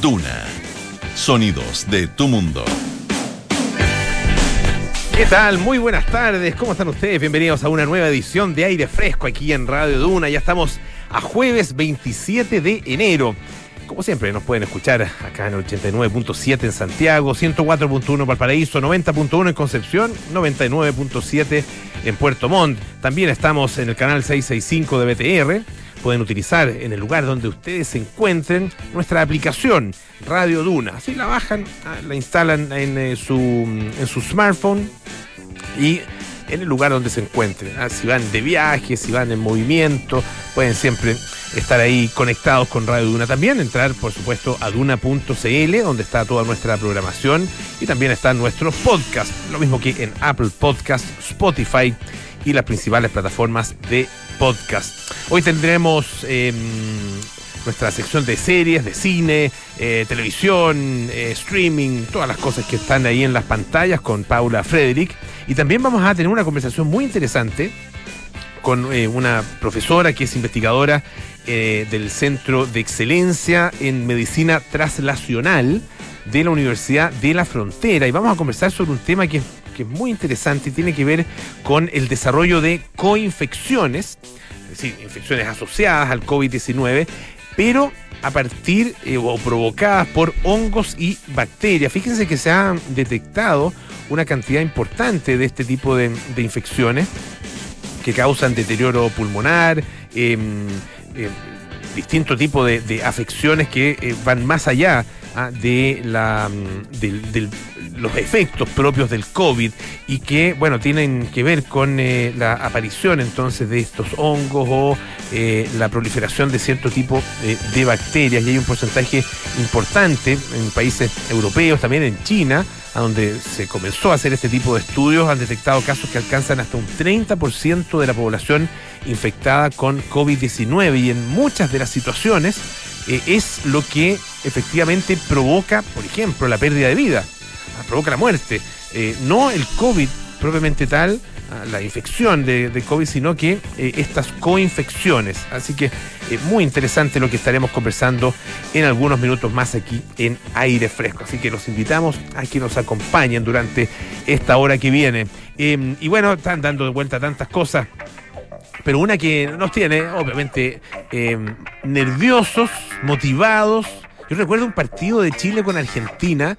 Duna. Sonidos de tu mundo. ¿Qué tal? Muy buenas tardes. ¿Cómo están ustedes? Bienvenidos a una nueva edición de Aire Fresco aquí en Radio Duna. Ya estamos a jueves 27 de enero. Como siempre, nos pueden escuchar acá en el 89.7 en Santiago, 104.1 en Valparaíso, 90.1 en Concepción, 99.7 en Puerto Montt. También estamos en el canal 665 de BTR. Pueden utilizar en el lugar donde ustedes se encuentren nuestra aplicación Radio Duna. Así la bajan, ah, la instalan en, eh, su, en su smartphone y en el lugar donde se encuentren. Ah, Si van de viaje, si van en movimiento, pueden siempre estar ahí conectados con Radio Duna. También entrar, por supuesto, a duna.cl, donde está toda nuestra programación y también están nuestros podcasts, lo mismo que en Apple Podcast, Spotify y las principales plataformas de podcast. Hoy tendremos eh, nuestra sección de series, de cine, eh, televisión, eh, streaming, todas las cosas que están ahí en las pantallas con Paula Frederick. Y también vamos a tener una conversación muy interesante con eh, una profesora que es investigadora del Centro de Excelencia en Medicina Translacional de la Universidad de la Frontera. Y vamos a conversar sobre un tema que, que es muy interesante y tiene que ver con el desarrollo de coinfecciones, es decir, infecciones asociadas al COVID-19, pero a partir eh, o provocadas por hongos y bacterias. Fíjense que se ha detectado una cantidad importante de este tipo de, infecciones que causan deterioro pulmonar, eh, eh, distintos tipos de, de afecciones que eh, van más allá ah, de la, mm, los efectos propios del COVID y que, bueno, tienen que ver con eh, la aparición entonces de estos hongos o eh, la proliferación de cierto tipo de bacterias. Y hay un porcentaje importante en países europeos, también en China, a donde se comenzó a hacer este tipo de estudios, han detectado casos que alcanzan hasta un 30% de la población infectada con COVID-19 y en muchas de las situaciones eh, es lo que efectivamente provoca, por ejemplo, la pérdida de vida, ah, provoca la muerte. Eh, no el COVID propiamente tal, ah, la infección de, COVID, sino que eh, estas coinfecciones. Así que eh, muy interesante lo que estaremos conversando en algunos minutos más aquí en aire fresco. Así que los invitamos a que nos acompañen durante esta hora que viene. Eh, y bueno, están dando de vuelta tantas cosas pero una que nos tiene, obviamente, eh, nerviosos, motivados. Yo recuerdo un partido de Chile con Argentina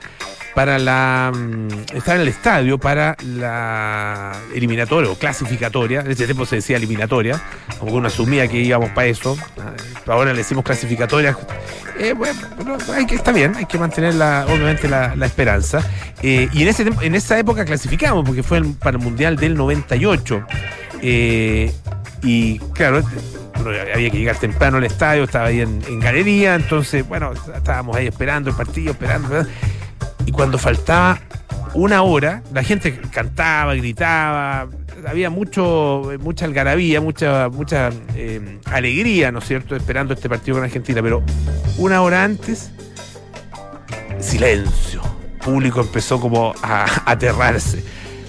para la. mm, Estaba en el estadio para la eliminatoria o clasificatoria. En ese tiempo se decía eliminatoria, como que uno asumía que íbamos para eso. Ah, Ahora le decimos clasificatoria. Eh, bueno, está bien, hay que mantener la, obviamente la, esperanza. Eh, y en, ese, en esa época clasificamos, porque fue para el Mundial del 98. Eh, y claro, había que llegar temprano al estadio, estaba ahí en, galería, entonces, bueno, estábamos ahí esperando el partido, esperando. esperando. Y cuando faltaba una hora, la gente cantaba, gritaba, había mucho, mucha algarabía, mucha, mucha eh, alegría, ¿no es cierto?, esperando este partido con Argentina, pero una hora antes, silencio. Público empezó como a aterrarse.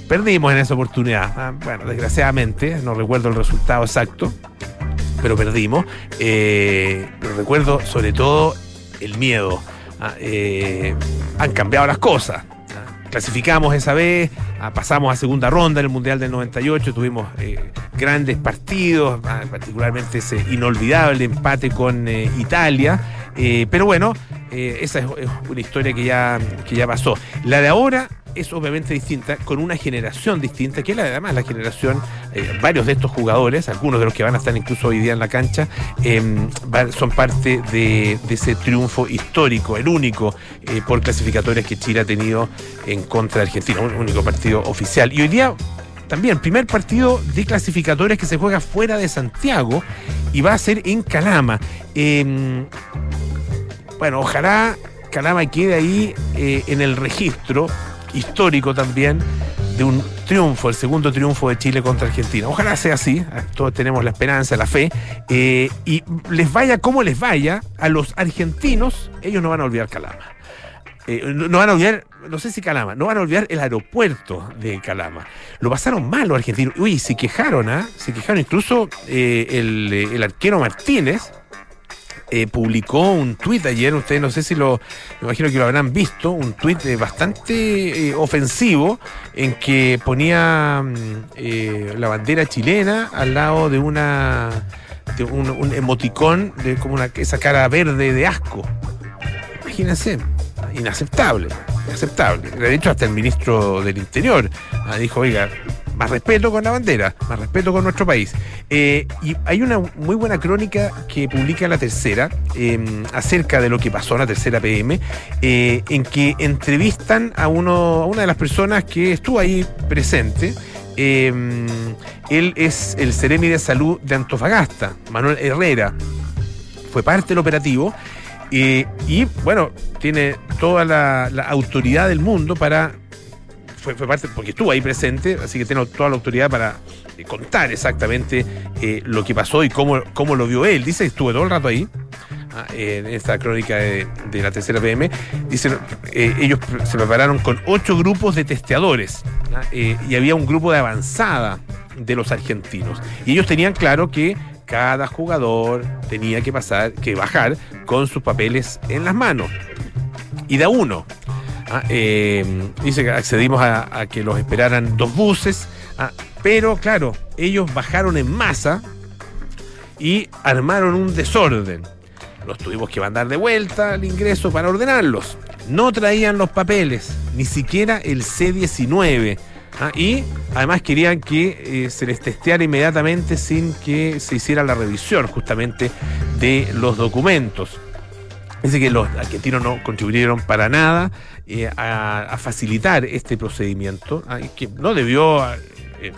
Perdimos en esa oportunidad. Ah, Bueno, desgraciadamente, no recuerdo el resultado exacto, pero perdimos. Eh, pero recuerdo sobre todo el miedo. Ah, eh, han cambiado las cosas. Ah, Clasificamos esa vez, pasamos a segunda ronda en el Mundial del 98, tuvimos eh, grandes partidos, particularmente ese inolvidable empate con Italia. Pero bueno, esa es, es una historia que ya, que ya pasó. La de ahora es obviamente distinta, con una generación distinta, que es la, además la generación, eh, varios de estos jugadores, algunos de los que van a estar incluso hoy día en la cancha, va- son parte de, de ese triunfo histórico, el único eh, por clasificatorias que Chile ha tenido en contra de Argentina, un único partido oficial. Y hoy día también, primer partido de clasificatorias que se juega fuera de Santiago y va a ser en Calama. Eh, bueno, ojalá Calama quede ahí eh, en el registro histórico también de un triunfo, el segundo triunfo de Chile contra Argentina. Ojalá sea así, eh, todos tenemos la esperanza, la fe, eh, y les vaya como les vaya, a los argentinos, ellos no van a olvidar Calama. Eh, no, van a olvidar, no sé si Calama, no van a olvidar el aeropuerto de Calama. Lo pasaron mal los argentinos. Uy, se quejaron, ¿ah? Se quejaron incluso eh, el, el arquero Martínez eh, publicó un tuit ayer, ustedes no sé si lo, me imagino que lo habrán visto, un tuit bastante eh, ofensivo en que ponía mm, la bandera chilena al lado de una de un, emoticón de como esa cara verde de asco. Imagínense, inaceptable, inaceptable. De hecho, hasta el ministro del Interior ah, dijo, oiga, más respeto con la bandera, más respeto con nuestro país. Eh, y hay una muy buena crónica que publica la tercera em, acerca de lo que pasó en la tercera PM, eh, en que entrevistan a, uno, a una de las personas que estuvo ahí presente. Em, él es el Ceremi de Salud de Antofagasta, Manuel Herrera. Fue parte del operativo eh, y, bueno, tiene toda la autoridad del mundo para fue, parte, porque estuvo ahí presente, así que tengo toda la autoridad para eh, contar exactamente eh, lo que pasó y cómo, cómo lo vio él. Dice estuve todo el rato ahí, ah, en esta crónica de, la tercera PM. Dice, eh, ellos se prepararon con ocho grupos de testeadores ah, y había un grupo de avanzada de los argentinos. Y ellos tenían claro que cada jugador tenía que pasar, que bajar con sus papeles en las manos. Y de a uno. Ah, eh, dice que accedimos a, que los esperaran dos buses, ah, pero claro, ellos bajaron en masa y armaron un desorden. Los tuvimos que mandar de vuelta al ingreso para ordenarlos. No traían los papeles, ni siquiera el C-19. Ah, y además querían que eh, se les testeara inmediatamente sin que se hiciera la revisión justamente de los documentos. Dice que los argentinos no contribuyeron para nada eh, a, facilitar este procedimiento, ah, que no debió eh, eh,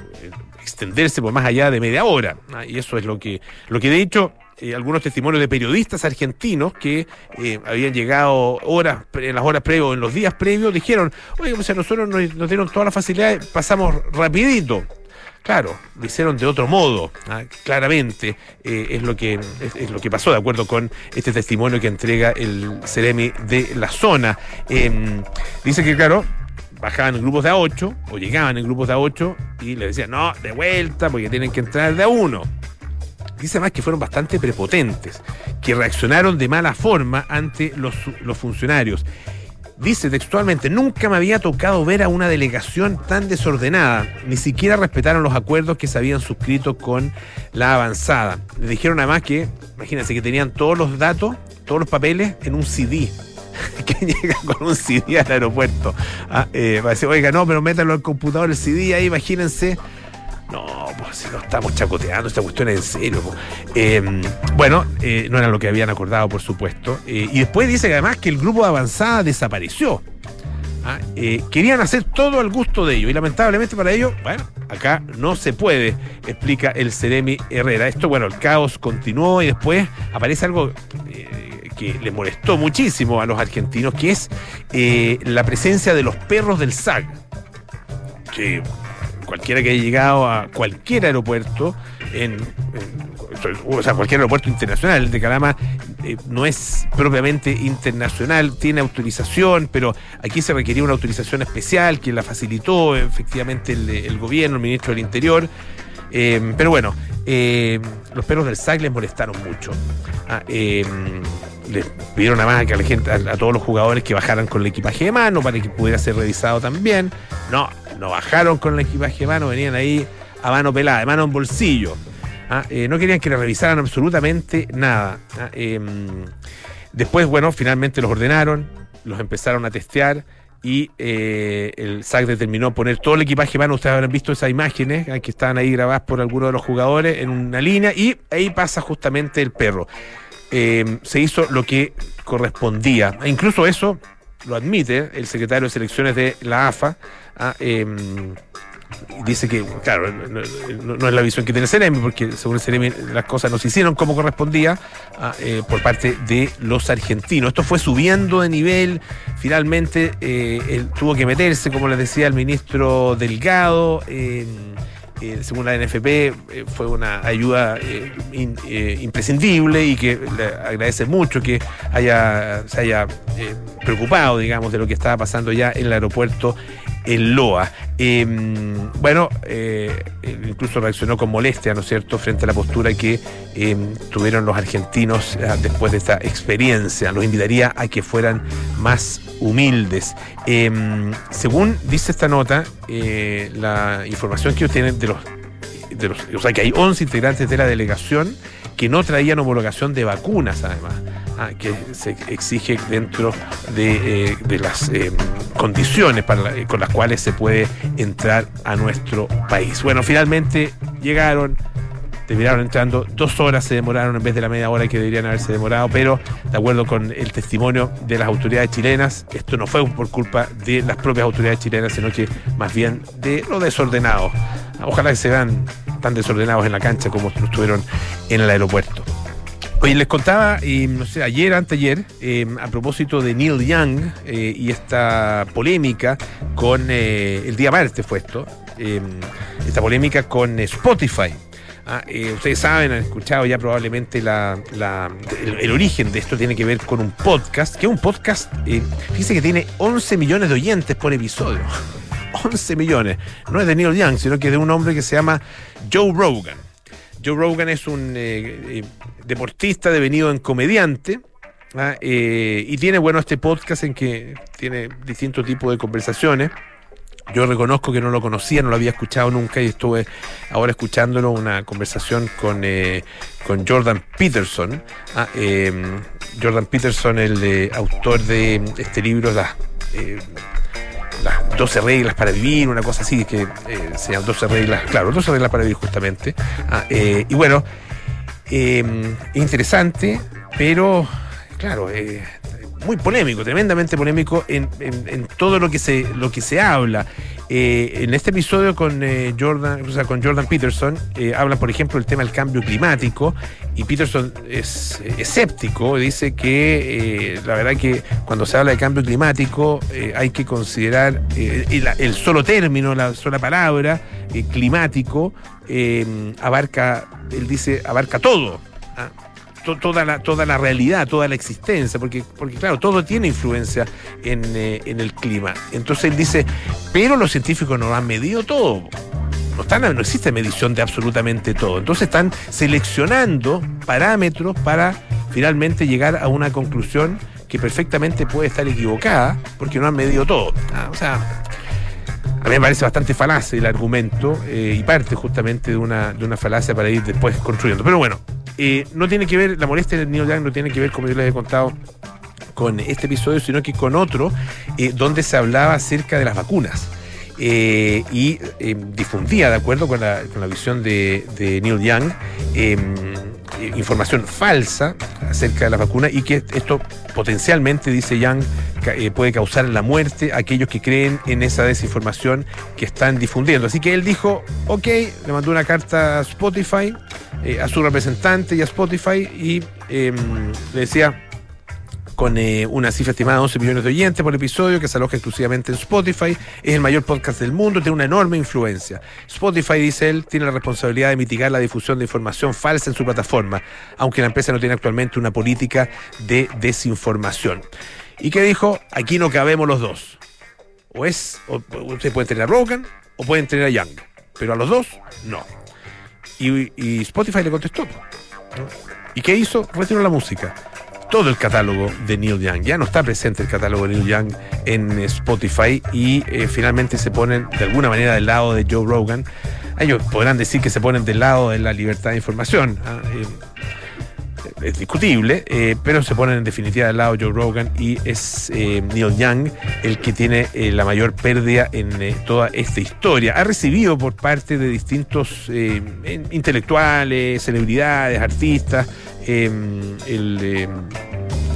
extenderse por más allá de media hora. Ah, y eso es lo que, lo que de hecho algunos testimonios de periodistas argentinos que habían llegado horas en las horas previas o en los días previos dijeron, oye, pues a nosotros nos, nos dieron todas las facilidades, pasamos rapidito. Claro, lo hicieron de otro modo, ¿ah? claramente eh, es, lo que, es, lo que pasó, de acuerdo con este testimonio que entrega el Ceremi de la zona. Em, dice que, claro, bajaban en grupos de A8 o llegaban en grupos de A8 y le decían, no, de vuelta, porque tienen que entrar de A1. Dice más que fueron bastante prepotentes, que reaccionaron de mala forma ante los, los funcionarios Dice textualmente, nunca me había tocado ver a una delegación tan desordenada. Ni siquiera respetaron los acuerdos que se habían suscrito con la avanzada. Le dijeron además que, imagínense, que tenían todos los datos, todos los papeles en un CD. que llega con un CD al aeropuerto. Ah, eh, va a decir, oiga, no, pero métanlo al computador el CD ahí, imagínense no, pues si no estamos chacoteando, esta cuestión es en serio. Em, bueno, eh, no era lo que habían acordado, por supuesto. Eh, y después dice que además que el grupo de avanzada desapareció. Ah, eh, querían hacer todo al gusto de ellos y lamentablemente para ellos, bueno, acá no se puede, explica el Ceremi Herrera. Esto, bueno, el caos continuó y después aparece algo que le molestó muchísimo a los argentinos, que es la presencia de los perros del SAG. Que cualquiera que haya llegado a cualquier aeropuerto, en, o sea, cualquier aeropuerto internacional, el de Calama eh, no es propiamente internacional, tiene autorización, pero aquí se requería una autorización especial que la facilitó efectivamente el, gobierno, el ministro del Interior. Eh, pero bueno, eh, los perros del SAC les molestaron mucho. Ah, les pidieron a, más a, la gente, a, todos los jugadores que bajaran con el equipaje de mano para que pudiera ser revisado también. No, no bajaron con el equipaje de mano, venían ahí a mano pelada, de mano en bolsillo. Ah, eh, no querían que le revisaran absolutamente nada. Ah, em, después, bueno, finalmente los ordenaron, los empezaron a testear y eh, el SAC determinó poner todo el equipaje mano. Ustedes habrán visto esas imágenes que estaban ahí grabadas por algunos de los jugadores en una línea y ahí pasa justamente el perro. Em, se hizo lo que correspondía. E incluso eso lo admite el secretario de selecciones de la AFA. Ah, em, dice que, claro, no, es la visión que tiene Ceremi, porque según Ceremi las cosas no se hicieron como correspondía ah, eh, por parte de los argentinos. Esto fue subiendo de nivel, finalmente eh, él tuvo que meterse, como les decía el ministro Delgado. Eh, según la NFP, fue una ayuda imprescindible y que le agradece mucho que haya, se haya preocupado, digamos, de lo que estaba pasando ya en el aeropuerto el LOA. Em, bueno, eh, incluso reaccionó con molestia, ¿no es cierto?, frente a la postura que em, tuvieron los argentinos eh, después de esta experiencia. Los invitaría a que fueran más humildes. Em, según dice esta nota, eh, la información que obtienen de los, de los. O sea, que hay 11 integrantes de la delegación que no traían homologación de vacunas, además. Ah, que se exige dentro de, eh, las eh, condiciones con las cuales se puede entrar a nuestro país. Bueno, finalmente llegaron, terminaron entrando, dos horas se demoraron en vez de la media hora que deberían haberse demorado, pero de acuerdo con el testimonio de las autoridades chilenas, esto no fue por culpa de las propias autoridades chilenas, sino que más bien de lo desordenado. Ojalá que se vean tan desordenados en la cancha como estuvieron en el aeropuerto. Oye, les contaba, no sé, ayer, anteayer, eh, a propósito de Neil Young eh, y esta polémica con, eh, el día martes fue esto, esta polémica con Spotify. Ah, ustedes saben, han escuchado ya probablemente la, el, origen de esto tiene que ver con un podcast, que es un podcast, fíjense que tiene 11 millones de oyentes por episodio. 11 millones. No es de Neil Young, sino que es de un hombre que se llama Joe Rogan. Joe Rogan es un eh, eh, deportista devenido en comediante. ¿ah? Eh, y tiene, bueno, este podcast en que tiene distintos tipos de conversaciones. Yo reconozco que no lo conocía, no lo había escuchado nunca y estuve ahora escuchándolo una conversación con, con Jordan Peterson. ¿ah? Jordan Peterson, el autor de este libro, las 12 reglas para vivir, una cosa así, que eh, se llaman 12 reglas, claro, 12 reglas para vivir justamente. Ah, eh, y bueno, eh, interesante, pero claro, eh, muy polémico, tremendamente polémico en, todo lo que se, lo que se habla. Eh, en este episodio con eh, Jordan, o sea, con Jordan Peterson, eh, habla, por ejemplo, del tema del cambio climático, y Peterson es escéptico, dice que la verdad que cuando se habla de cambio climático hay que considerar el, solo término, la sola palabra, climático, abarca, él dice, abarca todo. Toda, la, toda la realidad, toda la existencia, porque, porque claro, todo tiene influencia eh, en, el clima. Entonces él dice, pero los científicos no han medido todo. No, están, no existe medición de absolutamente todo. Entonces están seleccionando parámetros para finalmente llegar a una conclusión que perfectamente puede estar equivocada porque no han medido todo. Ah, o sea, a mí me parece bastante falaz el argumento eh, y parte justamente de una, de una falacia para ir después construyendo. Pero bueno, eh, no tiene que ver, la molestia del Neil Young no tiene que ver, como yo les he contado, con este episodio, sino que con otro eh, donde se hablaba acerca de las vacunas. Eh, y difundía, de acuerdo con la, visión de, Neil Young, información falsa acerca de las vacunas y que esto potencialmente, dice Young, puede causar la muerte a aquellos que creen en esa desinformación que están difundiendo. Así que él dijo, ok, le mandó una carta a Spotify, eh, a su representante y a Spotify y em, le decía con eh, una cifra estimada de 11 millones de oyentes por episodio que se aloja exclusivamente en Spotify. Es el mayor podcast del mundo, tiene una enorme influencia. Spotify, dice él, tiene la responsabilidad de mitigar la difusión de información falsa en su plataforma, aunque la empresa no tiene actualmente una política de desinformación. ¿Y qué dijo? Aquí no cabemos los dos. O es, o, ustedes pueden tener a Rogan o pueden tener a Young, pero a los dos, no. Y, Spotify le contestó. ¿Y qué hizo? Retiró la música. Todo el catálogo de Neil Young. Ya no está presente el catálogo de Neil Young en Spotify y eh, finalmente se ponen de alguna manera del lado de Joe Rogan. Ellos podrán decir que se ponen del lado de la libertad de información. ¿ah? Eh, es discutible, eh, pero se ponen en definitiva del lado Joe Rogan y es eh, Neil Young el que tiene eh, la mayor pérdida en toda esta historia. Ha recibido por parte de distintos intelectuales, celebridades, artistas, el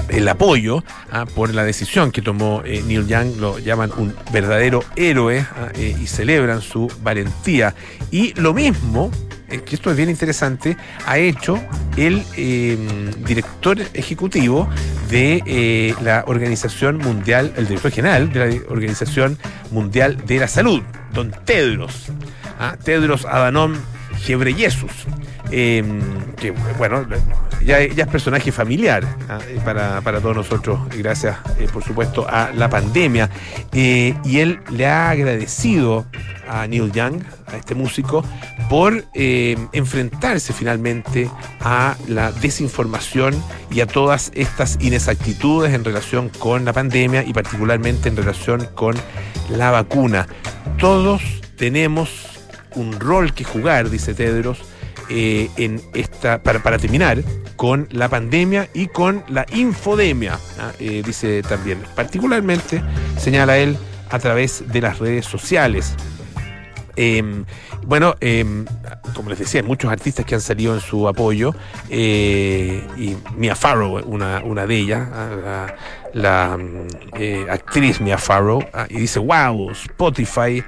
el apoyo ah, por la decisión que tomó Neil Young, lo llaman un verdadero héroe ah, y celebran su valentía. Y lo mismo que esto es bien interesante, ha hecho el em, director ejecutivo de eh, la Organización Mundial, el director general de la Organización Mundial de la Salud, don Tedros. ¿ah? Tedros Adhanom Gebreyesus, eh, que bueno, ya, es personaje familiar ¿ah? para, para, todos nosotros, gracias eh, por supuesto a la pandemia. Eh, y él le ha agradecido a Neil Young, a este músico, por eh, enfrentarse finalmente a la desinformación y a todas estas inexactitudes en relación con la pandemia y particularmente en relación con la vacuna. Todos tenemos un rol que jugar, dice Tedros, eh, en esta, para, para, terminar con la pandemia y con la infodemia, ¿ah? eh, dice también. Particularmente, señala él, a través de las redes sociales. Eh, bueno, eh, como les decía, hay muchos artistas que han salido en su apoyo eh, y Mia Farrow, una, una de ellas, la, la eh, actriz Mia Farrow, y dice, wow, Spotify,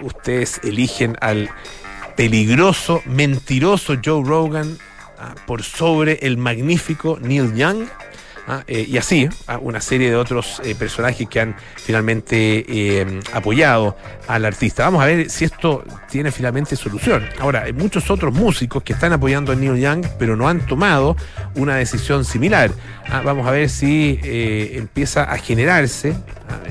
ustedes eligen al peligroso, mentiroso Joe Rogan por sobre el magnífico Neil Young. ¿ah? Eh, y así, ¿ah? una serie de otros eh, personajes que han finalmente eh, apoyado al artista. Vamos a ver si esto tiene finalmente solución. Ahora, hay muchos otros músicos que están apoyando a Neil Young, pero no han tomado una decisión similar. ¿ah? Vamos a ver si empieza a generarse,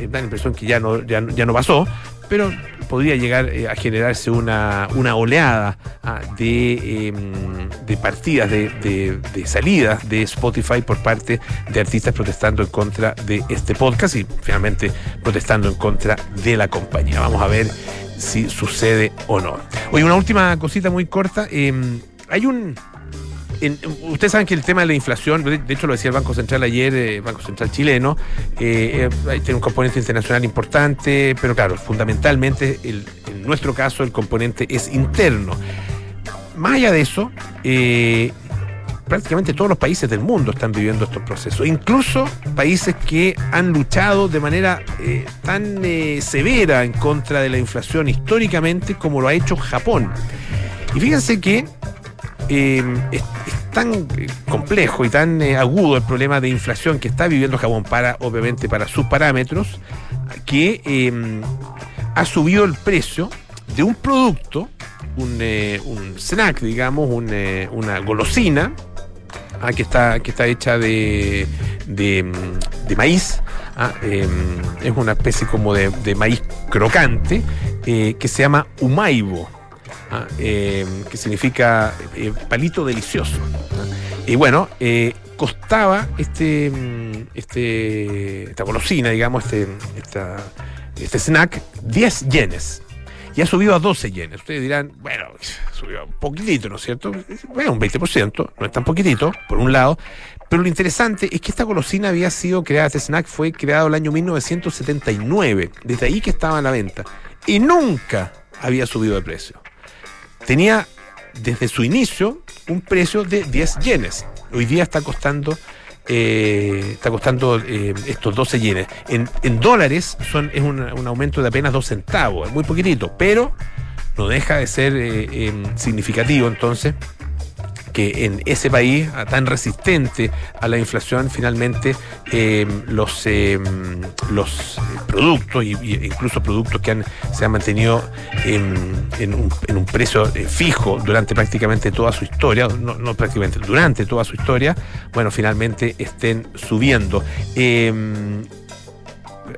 da la impresión que ya no, ya, ya no pasó, pero podría llegar eh, a generarse una, una oleada ah, de, eh, de, partidas, de, de, salidas de Spotify por parte de artistas protestando en contra de este podcast y finalmente protestando en contra de la compañía. Vamos a ver si sucede o no. Oye, una última cosita muy corta. Eh, hay un ustedes saben que el tema de la inflación, de hecho lo decía el Banco Central ayer, eh, Banco Central chileno, eh, eh, tiene un componente internacional importante, pero claro, fundamentalmente el, en nuestro caso el componente es interno. Más allá de eso, prácticamente todos los países del mundo están viviendo estos procesos, incluso países que han luchado de manera tan severa en contra de la inflación históricamente como lo ha hecho Japón. Y fíjense que eh, es, tan complejo y tan eh, agudo el problema de inflación que está viviendo Japón para, obviamente, para sus parámetros, que eh, ha subido el precio de un producto, un, eh, snack, digamos, un, una golosina, ah, que, está, que está hecha de, de, de maíz. Ah, es una especie como de, de maíz crocante que se llama umaibo. Ah, eh, que significa eh, palito delicioso. Y bueno, eh, costaba este, este, esta golosina, digamos, este, este snack, 10 yenes. Y ha subido a 12 yenes. Ustedes dirán, bueno, subió un poquitito, ¿no es cierto? Bueno, un 20%, no es tan poquitito, por un lado. Pero lo interesante es que esta golosina había sido creada, este snack fue creado el año 1979. Desde ahí que estaba a la venta. Y nunca había subido de precio tenía desde su inicio un precio de 10 yenes. Hoy día está costando eh, está costando eh, estos 12 yenes. En, dólares es un, aumento de apenas 2 centavos, es muy poquitito, pero no deja de ser eh, significativo entonces que en ese país tan resistente a la inflación finalmente eh, los, eh, los productos y, y, incluso productos que han, se han mantenido en, un, precio eh, fijo durante prácticamente toda su historia, no, prácticamente, durante toda su historia, bueno, finalmente estén subiendo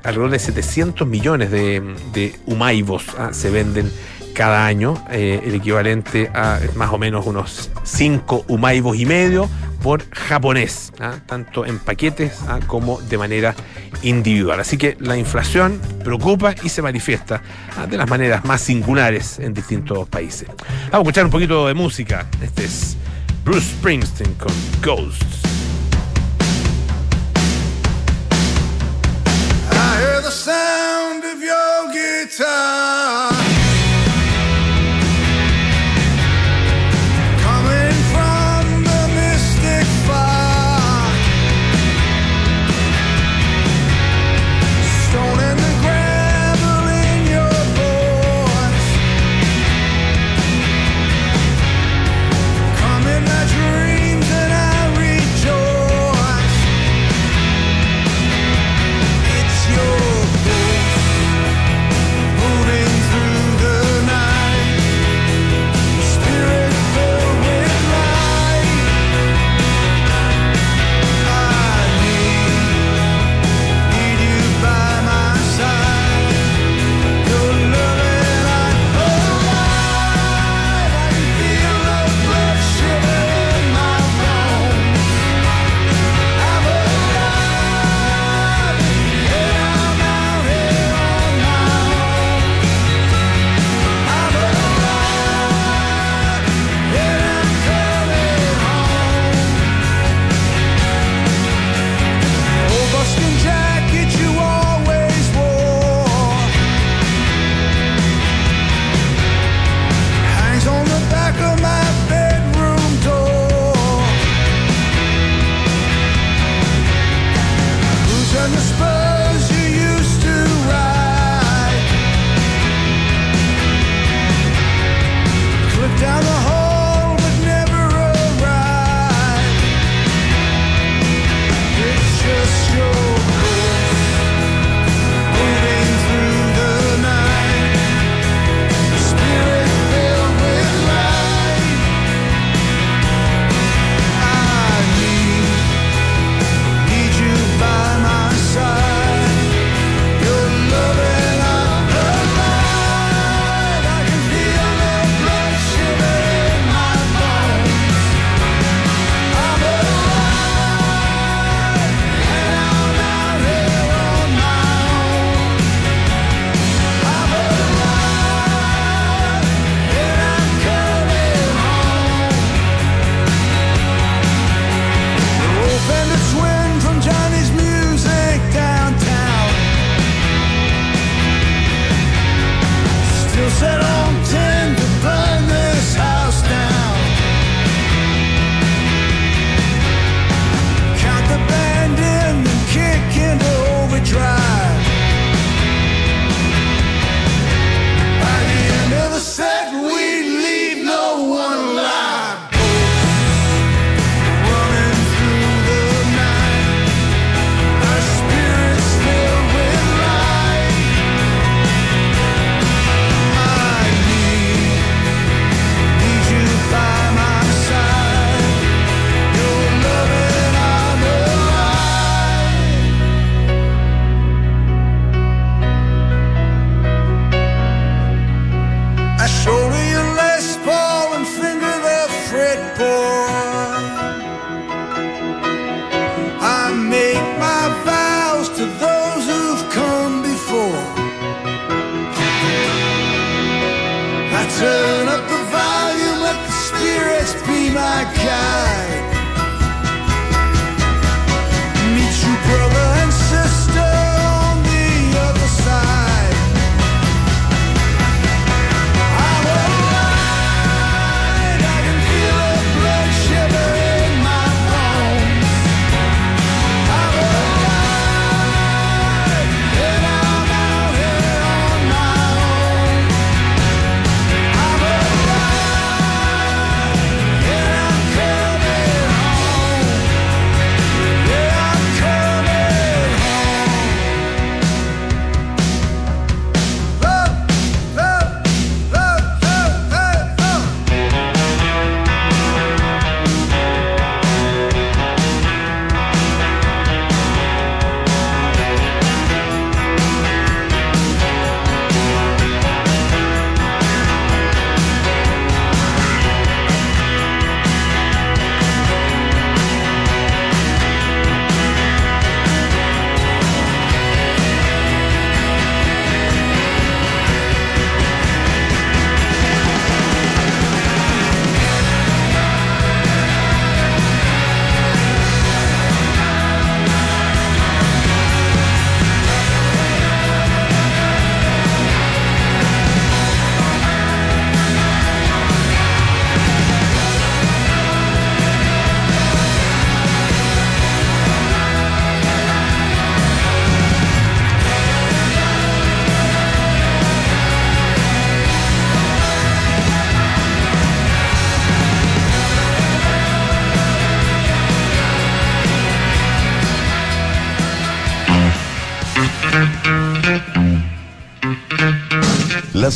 alrededor de 700 millones de, de humaivos ¿ah? se venden cada año, eh, el equivalente a más o menos unos 5 humaivos y medio por japonés, ¿ah? tanto en paquetes ¿ah? como de manera individual. Así que la inflación preocupa y se manifiesta ¿ah? de las maneras más singulares en distintos países. Vamos a escuchar un poquito de música. Este es Bruce Springsteen con Ghosts. I hear the sound of your guitar.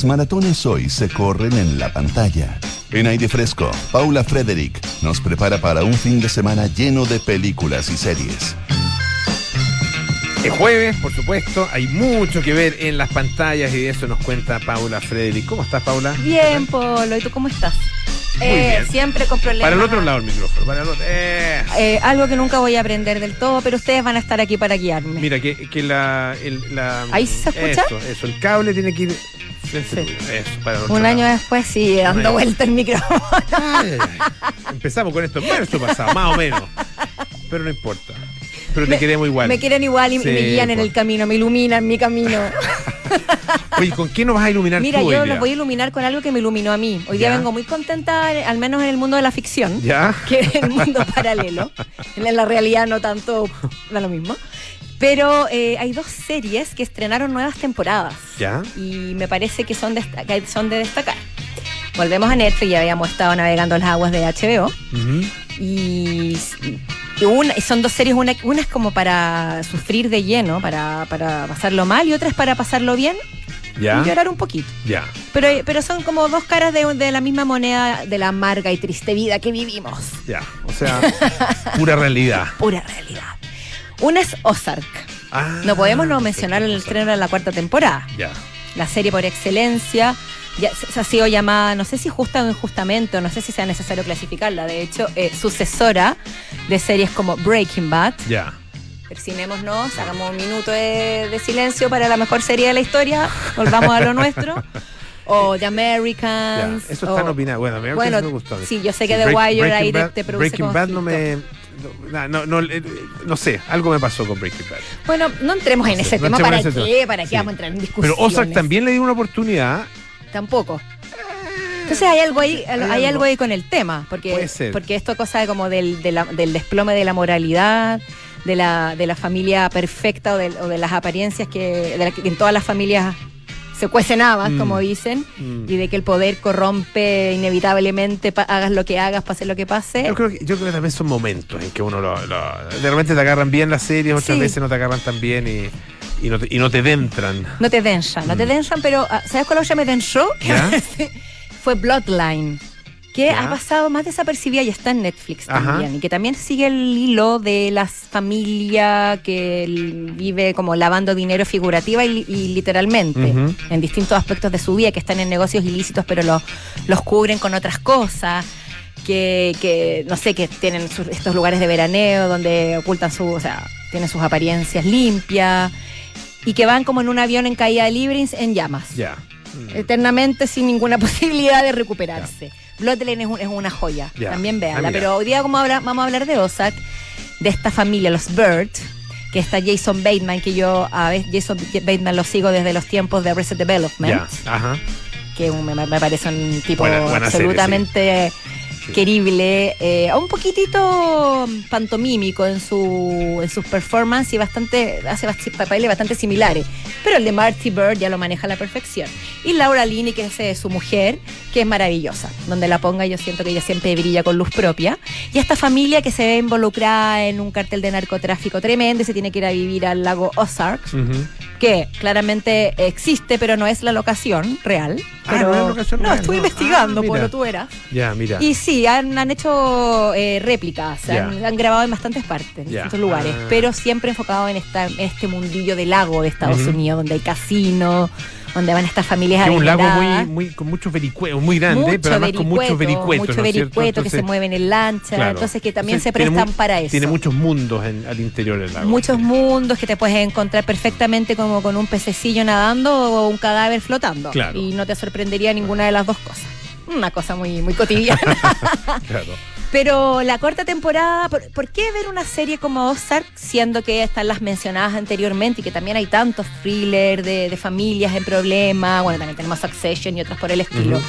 Las maratones hoy se corren en la pantalla. En aire fresco, Paula Frederick nos prepara para un fin de semana lleno de películas y series. Es jueves, por supuesto, hay mucho que ver en las pantallas y de eso nos cuenta Paula Frederick. ¿Cómo estás, Paula? Bien, Polo, ¿y tú cómo estás? Muy Eh, bien. Siempre con problemas. Para el otro lado el micrófono, para el otro. eh. Eh, algo que nunca voy a aprender del todo, pero ustedes van a estar aquí para guiarme. Mira, que, que la, el- la- ¿Ahí se escucha? Eso, eso, el cable tiene que ir. Sí. Eso, para Un año después año. dando vuelta el micrófono. Ay. Empezamos con esto en marzo pasado, más o menos. Pero no importa. Pero te queremos igual. Me quieren igual y Sí, me guían en pues. el camino, me iluminan mi camino. Oye, ¿con qué nos vas a iluminar Mira, tú hoy yo día? los voy a iluminar con algo que me iluminó a mí. Hoy día vengo muy contenta, eh, al menos en el mundo de la ficción. ¿Ya? que en el mundo paralelo. En la realidad no tanto, da lo mismo. Pero eh, hay dos series que estrenaron nuevas temporadas ¿Ya? y me parece que son, que son de destacar. Volvemos a Netflix, ya habíamos estado navegando las aguas de HBO Ujú. y, y una, son dos series, una, una es como para sufrir de lleno, para, para pasarlo mal y otra es para pasarlo bien ¿Ya? y llorar un poquito. Ya. Pero, pero son como dos caras de, de la misma moneda de la amarga y triste vida que vivimos. Ya. O sea, pura realidad. Pura realidad. Una es Ozark. Ah, No podemos no mencionar el estreno de la cuarta temporada. Ya. La serie por excelencia. Ya se, se ha sido llamada, no sé si justa o injustamente, o no sé si sea necesario clasificarla. De hecho, eh, sucesora de series como Breaking Bad. Ya. Persinémonos, hagamos un minuto de, de silencio para la mejor serie de la historia. Volvamos a lo nuestro. O The Ya. Americans. Eso o- están opinando. Bueno, me, Bueno, me gustó. sí, yo sé que Sí, The Break- Wire ahí te- produce Breaking Bad no me. No, no, no, eh, no sé, algo me pasó con Breaking Bad. Bueno, no entremos en ese tema. ¿Para en ese qué? tema. ¿Para qué Sí. vamos a entrar en Pero discusiones? Ozark también le dio una oportunidad. Tampoco. Entonces hay algo ahí, hay, algo. algo ahí con el tema, porque, porque esto cosa como del, de la- del desplome de la moralidad, de la, de la familia perfecta o de, o de las apariencias que, de la que en todas las familias se cuecen habas, Mm. como dicen, Mm. y de que el poder corrompe inevitablemente, hagas lo que hagas, pase lo que pase. Yo creo, que, yo creo que también son momentos en que uno lo, lo- de repente te agarran bien las series, otras Sí. veces no te agarran tan bien y, y no, te, y no te dentran. No te denshan, no te denshan, pero ah, ¿sabes cuál otra me? Mm. ¿Ya? Fue Bloodline, que ¿Ya? ha pasado más desapercibida y está en Netflix Ajá. también, y que también sigue el hilo de la familia que vive como lavando dinero figurativa y, li- y literalmente en distintos aspectos de su vida, que están en negocios ilícitos, pero los, los cubren con otras cosas. Que, que, no sé, que tienen sus- estos lugares de veraneo donde ocultan su, o sea, tienen sus apariencias limpias y que van como en un avión en caída libre en llamas Ya. eternamente sin ninguna posibilidad de recuperarse. Bloodline es, un- es una joya, Ya. también Ah, véanla. pero hoy día como habla- vamos a hablar de Ozark, de esta familia, los Bird, que está Jason Bateman, que yo a veces Jason Bateman lo sigo desde los tiempos de Arrested Development. Ajá. que un- me, me parece un tipo Buena- buena serie, absolutamente Sí. querible, eh, un poquitito pantomímico en su en sus performances y bastante hace papeles bastante similares. Pero el de Marty Bird ya lo maneja a la perfección. Y Laura Linney, que es eh, su mujer, que es maravillosa. Donde la ponga yo siento que ella siempre brilla con luz propia. Y esta familia que se ve involucrada en un cartel de narcotráfico tremendo y se tiene que ir a vivir al lago Ozark. Que claramente existe, pero no es la locación real. Ah, Pero, no es la locación real, estuve no. investigando, Ah, tú eras. Ya, mira. Y sí, han, han hecho eh, réplicas, han, han grabado en bastantes partes, en distintos lugares, Ah. pero siempre enfocado en esta, en este mundillo del lago de Estados. Unidos, donde hay casinos, donde van estas familias es un lago muy, muy, con muchos vericuetos, muy grande, Mucho pero además con muchos vericueto, vericuetos. mucho ¿no es cierto? vericueto que se Entonces, mueven en lancha, claro. entonces que también Entonces, se prestan mu- para eso. Tiene muchos mundos en- al interior del lago. Muchos mundos que te puedes encontrar perfectamente como con un pececillo nadando o un cadáver flotando. Claro. Y no te sorprendería ninguna de las dos cosas. Una cosa muy, muy cotidiana. Claro. Pero la cuarta temporada, ¿por, qué ver una serie como Ozark, siendo que están las mencionadas anteriormente y que también hay tantos thrillers de, de familias en problemas? Bueno, también tenemos Succession y otras por el estilo.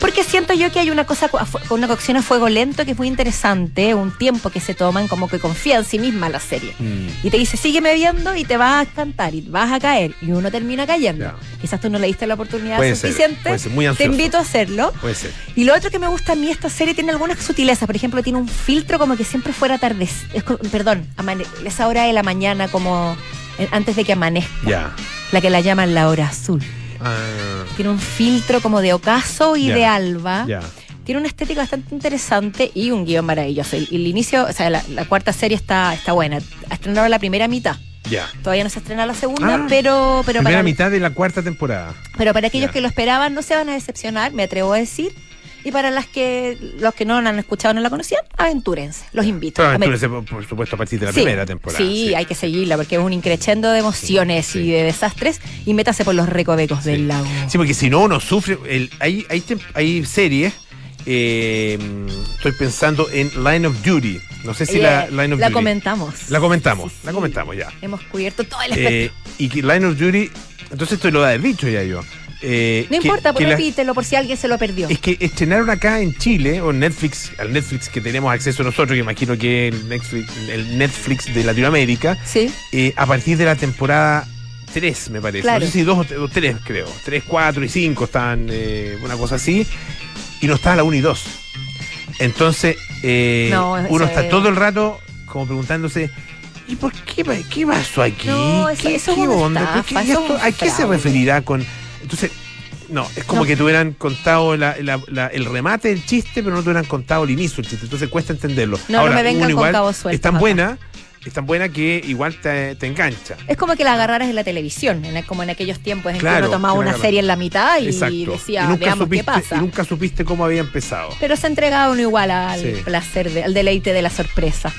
Porque siento yo que hay una cosa con una cocción a fuego lento que es muy interesante, un tiempo que se toman, como que confía en sí misma la serie. Mm. Y te dice, sígueme viendo y te vas a cantar y vas a caer. Y uno termina cayendo. Ya. Quizás tú no le diste la oportunidad Puede ser, suficiente. puede ser, muy te invito a hacerlo. Puede ser. Y lo otro que me gusta a mí, esta serie tiene algunas sutilezas. Por ejemplo, tiene un filtro como que siempre fuera tarde. es perdón, esa hora de la mañana como eh, antes de que amanezca. La que la llaman la hora azul. Ah, Tiene un filtro como de ocaso y de alba. Tiene una estética bastante interesante y un guion maravilloso. Y el inicio, o sea, la, la cuarta serie está, está buena. Ha estrenado la primera mitad. Ya. Todavía no se estrena la segunda, Ah, pero, pero, Primera para, mitad de la cuarta temporada. pero para aquellos que lo esperaban no se van a decepcionar, me atrevo a decir. Y para las que los que no la han escuchado no la conocían, aventúrense. Los invito. Pero por, supuesto, a partir de la Sí, primera temporada. Sí, hay que seguirla porque es un increchendo de emociones Sí, y de desastres y métase por los recovecos del lago. Sí, porque si no, uno sufre. El, hay, hay, hay series. eh, estoy pensando en Line of Duty. No sé si Eh, la Line of la Duty. comentamos. La comentamos, Sí, la comentamos ya. Hemos cubierto todo el. Eh, y que Line of Duty, entonces esto lo de dicho ya yo. Eh, No que- importa, que pues la- repítelo por si alguien se lo perdió. Es que estrenaron acá en Chile, o Netflix, al Netflix que tenemos acceso nosotros, que imagino que el Netflix, el Netflix de Latinoamérica, Sí. eh, a partir de la temporada 3, me parece. Claro. No sé si 2 o 3, creo. 3, 4 y 5 están, eh, una cosa así. Y no está la 1 y 2. Entonces, eh, No, uno está es- todo el rato como preguntándose. ¿Y por qué, qué pasó aquí? No, ¿Qué, eso es qué onda? estafa, ¿Qué- esto- ¿A qué se referirá con.? Entonces, no, es como No. que te hubieran contado la- la- la- el remate del chiste, pero no te hubieran contado el inicio del chiste. Entonces cuesta entenderlo. No, no me vengan con igual cabos sueltos Es tan acá. buena, es tan buena que igual te, te engancha. Es como que la agarraras en la televisión, en- como en aquellos tiempos en que Claro, uno tomaba que una agarra- serie en la mitad y Exacto. decía, y nunca veamos supiste, qué pasa. Y nunca supiste cómo había empezado. Pero se entregaba uno igual al Sí. placer, de- al deleite de la sorpresa.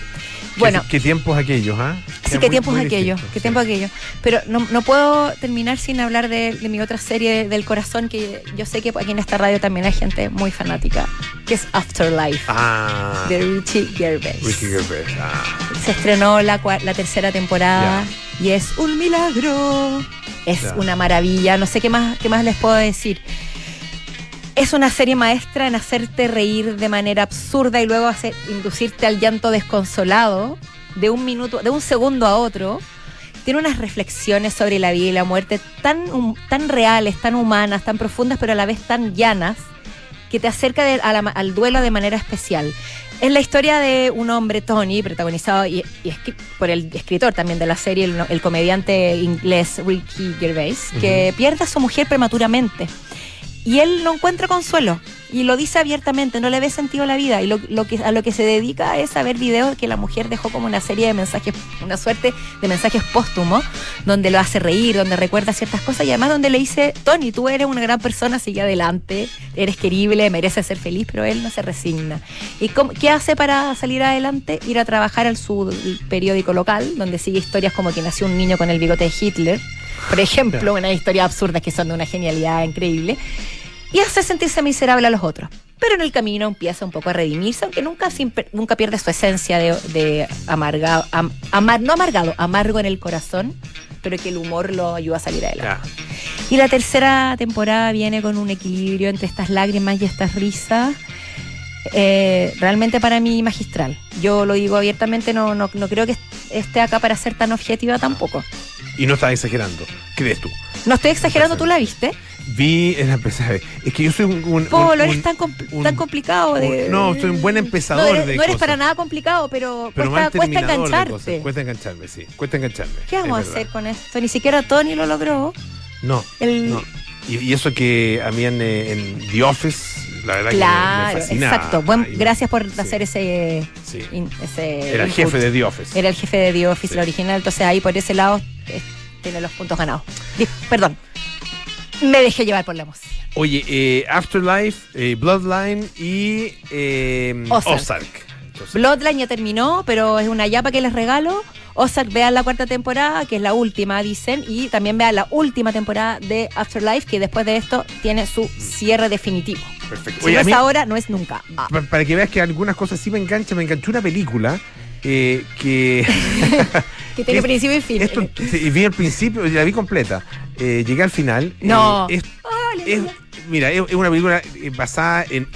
Bueno, ¿Qué, qué tiempos aquellos, ¿ah? sí, Era qué tiempos aquellos, qué sí. tiempos aquellos. Pero no, no puedo terminar sin hablar de, de mi otra serie del corazón, que yo sé que aquí en esta radio también hay gente muy fanática, que es Afterlife, Ah, de Richie Gervais. Ricky Gervais. Ah, Se estrenó la, la tercera temporada y es un milagro. Es Ya. una maravilla. No sé qué más, qué más les puedo decir. Es una serie maestra en hacerte reír de manera absurda y luego hacer, inducirte al llanto desconsolado de un minuto, de un segundo a otro. Tiene unas reflexiones sobre la vida y la muerte tan, tan reales, tan humanas, tan profundas, pero a la vez tan llanas, que te acerca de- la al duelo de manera especial. Es la historia de un hombre, Tony, protagonizado y, por el escritor también de la serie, el, el comediante inglés Ricky Gervais, que pierde a su mujer prematuramente. Y él no encuentra consuelo. Y lo dice abiertamente, no le ve sentido a la vida. Y lo, lo que, a lo que se dedica es a ver videos que la mujer dejó como una serie de mensajes, una suerte de mensajes póstumos, donde lo hace reír, donde recuerda ciertas cosas y además donde le dice, Tony, tú eres una gran persona, sigue adelante, eres querible, mereces ser feliz, pero él no se resigna. ¿Y cómo- qué hace para salir adelante? Ir a trabajar al su periódico local, donde sigue historias como que nació un niño con el bigote de Hitler, por ejemplo, unas historias absurdas que son de una genialidad increíble y hace sentirse miserable a los otros. Pero en el camino empieza un poco a redimirse, aunque nunca, nunca pierde su esencia de, de amargado, am- amar, no amargado, amargo en el corazón, pero que el humor lo ayuda a salir adelante. ya. Y la tercera temporada viene con un equilibrio entre estas lágrimas y estas risas. eh, realmente para mí magistral. Yo lo digo abiertamente, no, no, no creo que esté acá para ser tan objetiva tampoco. Y no estás exagerando, ¿crees tú? No estoy exagerando, ¿tú la viste? Vi en ver. Es que yo soy un. un- Polo, un- eres tan, compl- un- tan complicado de. no, soy un buen empezador no eres, de no eres cosas. para nada complicado, pero, pero cuesta, cuesta engancharte. Cuesta engancharme, sí. Cuesta engancharme. ¿Qué vamos a hacer con esto? Ni siquiera Tony lo logró. No, El- no. Y, y eso que a mí en, en The Office, la verdad que me- Claro, me exacto. Buen, gracias por sí, hacer ese, sí. in- ese Era el input. jefe de The Office. Era el jefe de The Office, Sí. la original. Entonces ahí por ese lado eh, tiene los puntos ganados. Di- Perdón. Me dejé llevar por la emoción. Oye, eh, Afterlife, eh, Bloodline y eh, Ozark. Ozark. Entonces, Bloodline ya terminó, pero es una yapa que les regalo. Ozark, vean la cuarta temporada, que es la última, dicen, y también vean la última temporada de Afterlife, que después de esto tiene su cierre definitivo. perfecto. Si Oye, no a es ahora, no es nunca. Ah. pa- para que veas que algunas cosas sí me enganchan, me enganchó una película eh, que que tiene es- principio y fin. esto vi al principio, la vi completa, eh, llegué al final. eh, No. es- Ah, es- mira, es, es una película eh, basada en,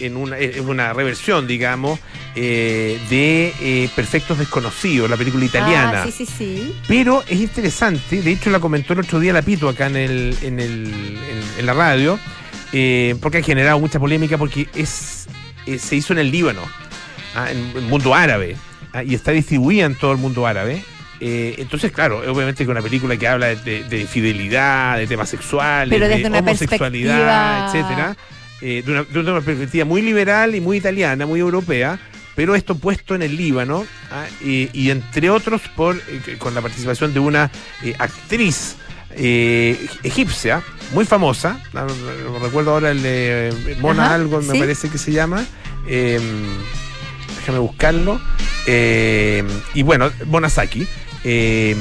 en una, en una reversión, digamos, eh, de eh, Perfectos Desconocidos, la película italiana. Ah, sí, sí, sí. Pero es interesante, de hecho la comentó el otro día la Pito acá en, el, en, el, en, en la radio, eh, porque ha generado mucha polémica porque es eh, se hizo en el Líbano, ah, en el mundo árabe, ah, y está distribuida en todo el mundo árabe. Eh, entonces, claro, obviamente que una película que habla de, de- de fidelidad, de temas sexuales, Pero desde de una homosexualidad, perspectiva- etcétera, eh, de, una, de una perspectiva muy liberal y muy italiana, muy europea, pero esto puesto en el Líbano, ah, y, y entre otros por eh, con la participación de una actriz egipcia muy famosa, no, no- no recuerdo ahora el de Mona Ajá, algo, me parece que se llama. déjame buscarlo. y bueno, Bonasaki. Eh,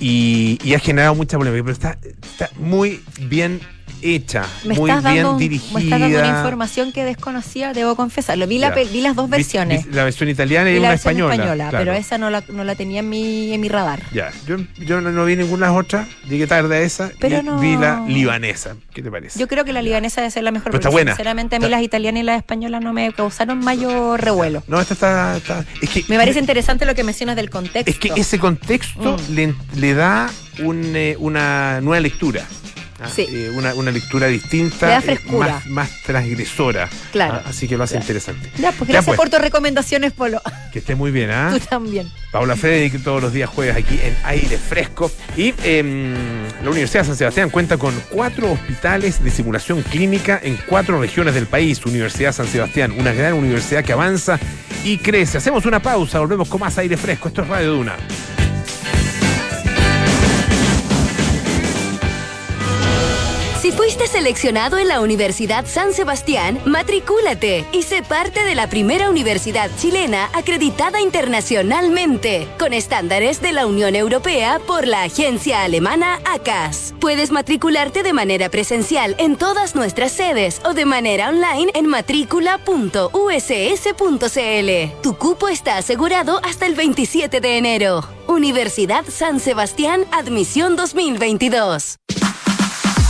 y, ha generado mucha polémica, pero está muy bien hecha, Me muy estás, bien dando, dirigida. me estás dando una información que desconocía, debo confesarlo. Vi, la, vi las dos versiones. vi La versión italiana y Vi la una versión española. claro. pero esa no la, no la tenía en mi, en mi radar. Ya, yo, yo no, no vi ninguna otra, llegué tarde a esa Pero y no. vi la libanesa. ¿Qué te parece? Yo creo que la libanesa debe ser la mejor. Pero está buena. Sinceramente, a mí Está- las italianas y las españolas no me causaron mayor revuelo. No, esta está, está- es que Me parece interesante lo que mencionas del contexto. es que ese contexto Mm. le, le da un, eh, una nueva lectura. ¿Ah? Sí. Eh, una, una lectura distinta, eh, más, más transgresora. Claro. ¿ah? Así que lo hace Claro. interesante. Ya, pues Ya, gracias pues. por tus recomendaciones, Polo. Que esté muy bien, ¿ah? Tú también. Paula Frederick todos los días jueves aquí en Aire Fresco. Y em, la Universidad de San Sebastián cuenta con cuatro hospitales de simulación clínica en cuatro regiones del país. Universidad San Sebastián, una gran universidad que avanza y crece. Hacemos una pausa, volvemos con más Aire Fresco. Esto es Radio Duna. Si fuiste seleccionado en la Universidad San Sebastián, matricúlate y sé parte de la primera universidad chilena acreditada internacionalmente, con estándares de la Unión Europea por la agencia alemana ACAS. Puedes matricularte de manera presencial en todas nuestras sedes o de manera online en matrícula.uss.cl. Tu cupo está asegurado hasta el 27 de enero. Universidad San Sebastián, admisión 2022.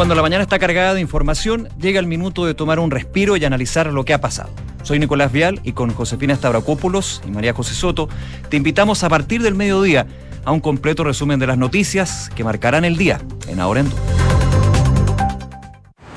Cuando la mañana está cargada de información, llega el minuto de tomar un respiro y analizar lo que ha pasado. Soy Nicolás Vial y con Josefina Stavrakopoulos y María José Soto te invitamos a partir del mediodía a un completo resumen de las noticias que marcarán el día en Ahora en.